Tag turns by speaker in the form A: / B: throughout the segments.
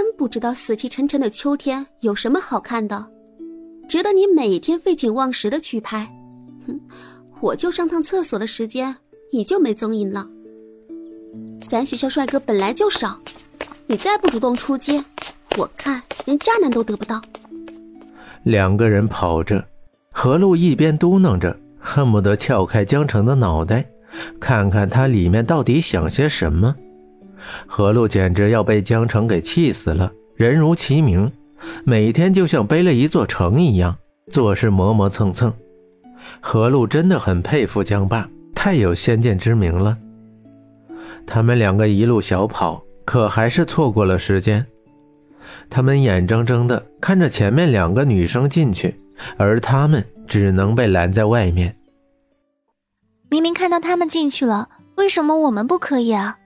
A: 真不知道死气沉沉的秋天有什么好看的，值得你每天废寝忘食的去拍。哼，我就上趟厕所的时间，你就没踪影了。咱学校帅哥本来就少，你再不主动出击，我看连渣男都得不到。
B: 两个人跑着，何露一边嘟囔着，恨不得撬开江城的脑袋，看看他里面到底想些什么。何路简直要被江城给气死了，人如其名，每天就像背了一座城一样，做事磨磨蹭蹭。何路真的很佩服江爸，太有先见之明了。他们两个一路小跑，可还是错过了时间。他们眼睁睁地看着前面两个女生进去，而他们只能被拦在外面。
C: 明明看到他们进去了，为什么我们不可以啊？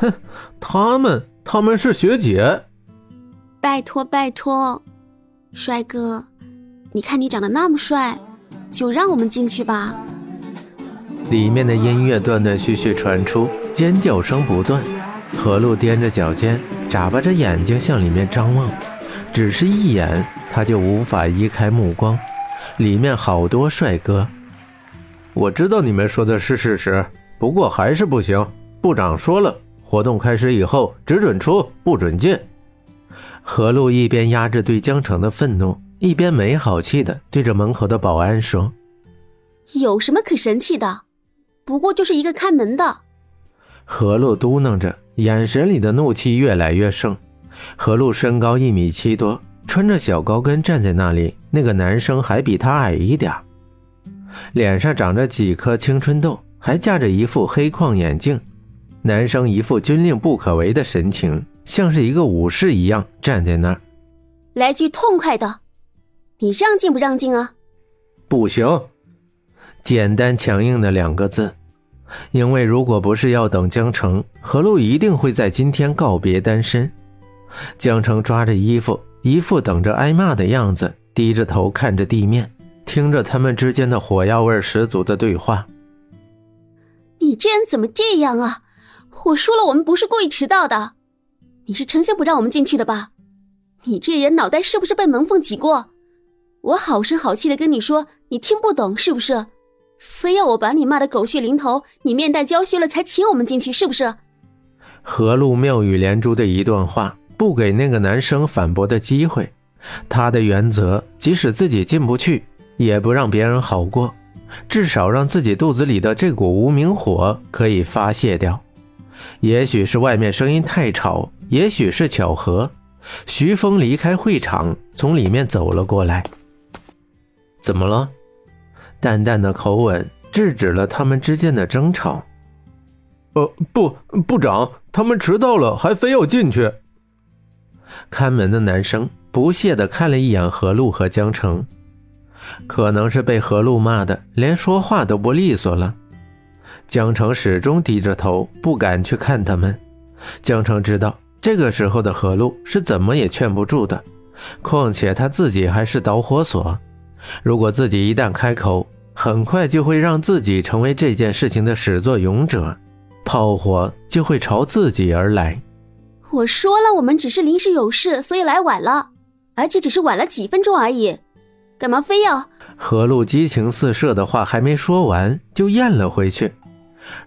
B: 哼，他们他们是学姐。
A: 拜托拜托，帅哥，你看你长得那么帅，就让我们进去吧。
B: 里面的音乐断断续续传出，尖叫声不断。何露踮着脚尖，眨巴着眼睛向里面张望，只是一眼，他就无法移开目光。里面好多帅哥。我知道你们说的是事实，不过还是不行。部长说了。活动开始以后，只准出不准进。何露一边压制对江城的愤怒，一边没好气的对着门口的保安说：“
A: 有什么可神气的？不过就是一个看门的。”
B: 何露嘟囔着，眼神里的怒气越来越盛。何露身高一米七多，穿着小高跟站在那里，那个男生还比她矮一点，脸上长着几颗青春痘，还架着一副黑框眼镜。男生一副军令不可为的神情，像是一个武士一样站在那儿。
A: 来句痛快的，你让进不让进啊？
B: 不行，简单强硬的两个字。因为如果不是要等江城，何露一定会在今天告别单身。江城抓着衣服，一副等着挨骂的样子，低着头看着地面，听着他们之间的火药味十足的对话。
A: 你这人怎么这样啊？我说了，我们不是故意迟到的，你是成心不让我们进去的吧？你这人脑袋是不是被门缝挤过？我好声好气的跟你说，你听不懂是不是？非要我把你骂的狗血淋头，你面带娇羞了才请我们进去是不是？
B: 何露妙语连珠的一段话，不给那个男生反驳的机会。他的原则，即使自己进不去，也不让别人好过，至少让自己肚子里的这股无名火可以发泄掉。也许是外面声音太吵，也许是巧合。徐峰离开会场，从里面走了过来。怎么了？淡淡的口吻制止了他们之间的争吵。呃，不，部长，他们迟到了，还非要进去。看门的男生不屑地看了一眼何露和江城，可能是被何露骂的，连说话都不利索了。江城始终低着头，不敢去看他们。江城知道这个时候的何露是怎么也劝不住的，况且他自己还是导火索。如果自己一旦开口，很快就会让自己成为这件事情的始作俑者，炮火就会朝自己而来。
A: 我说了，我们只是临时有事，所以来晚了，而且只是晚了几分钟而已，干嘛非要？
B: 何露激情四射的话还没说完，就咽了回去。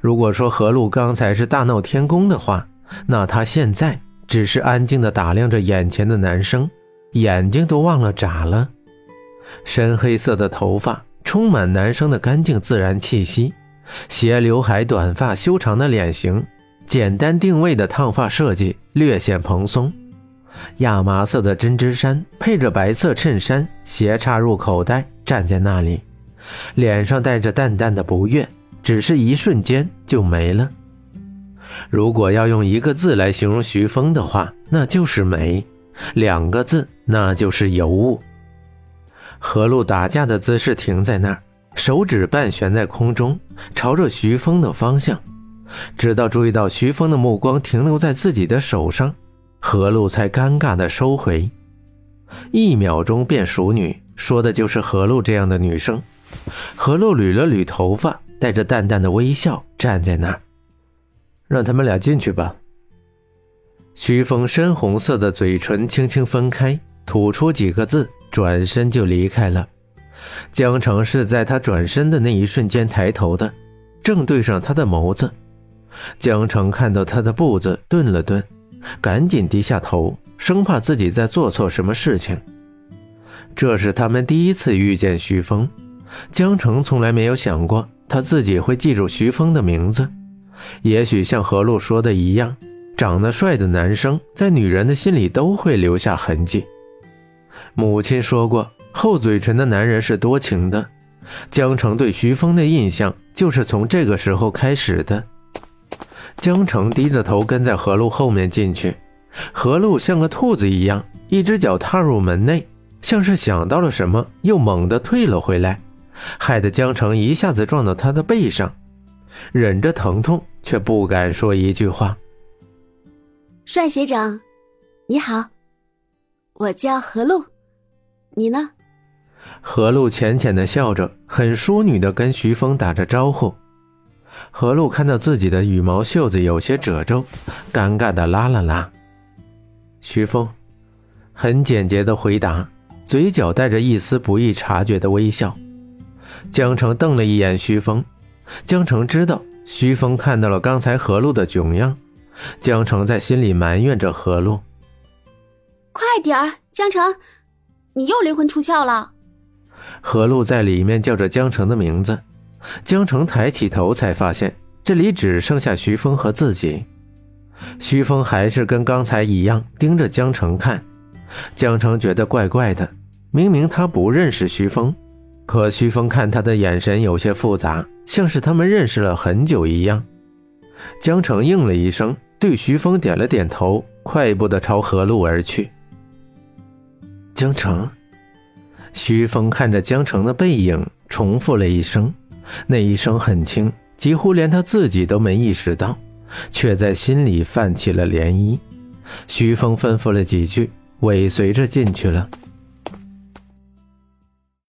B: 如果说何露刚才是大闹天宫的话，那她现在只是安静地打量着眼前的男生，眼睛都忘了眨了。深黑色的头发充满男生的干净自然气息，斜刘海、短发、修长的脸型，简单定位的烫发设计略显蓬松。亚麻色的针织衫配着白色衬衫，斜插入口袋，站在那里，脸上带着淡淡的不悦。只是一瞬间就没了。如果要用一个字来形容徐峰的话，那就是美；两个字，那就是尤物。何露打架的姿势停在那儿，手指半悬在空中，朝着徐峰的方向。直到注意到徐峰的目光停留在自己的手上，何露才尴尬地收回。一秒钟变熟女，说的就是何露这样的女生。何露捋了捋头发。带着淡淡的微笑站在那儿，让他们俩进去吧。徐峰深红色的嘴唇轻轻分开，吐出几个字，转身就离开了。江城是在他转身的那一瞬间抬头的，正对上他的眸子。江城看到他的步子，顿了顿，赶紧低下头，生怕自己在做错什么事情。这是他们第一次遇见徐峰，江城从来没有想过他自己会记住徐峰的名字。也许像何璐说的一样，长得帅的男生在女人的心里都会留下痕迹。母亲说过，厚嘴唇的男人是多情的。江城对徐峰的印象就是从这个时候开始的。江城低着头跟在何璐后面进去，何璐像个兔子一样，一只脚踏入门内，像是想到了什么，又猛地退了回来，害得江城一下子撞到他的背上，忍着疼痛却不敢说一句话。
A: 帅学长，你好，我叫何露，你呢？
B: 何露浅浅的笑着，很淑女的跟徐峰打着招呼。何露看到自己的羽毛袖子有些褶皱，尴尬的拉了拉。徐峰很简洁的回答，嘴角带着一丝不易察觉的微笑。江城瞪了一眼徐峰，江城知道徐峰看到了刚才何璐的囧样，江城在心里埋怨着何璐：“
A: 快点儿，江城，你又灵魂出窍了。”
B: 何璐在里面叫着江城的名字。江城抬起头，才发现这里只剩下徐峰和自己。徐峰还是跟刚才一样盯着江城看。江城觉得怪怪的，明明他不认识徐峰，可徐峰看他的眼神有些复杂，像是他们认识了很久一样。江城应了一声，对徐峰点了点头，快步的朝河路而去。江城，徐峰看着江城的背影，重复了一声。那一声很轻，几乎连他自己都没意识到，却在心里泛起了涟漪。徐峰吩咐了几句，尾随着进去了。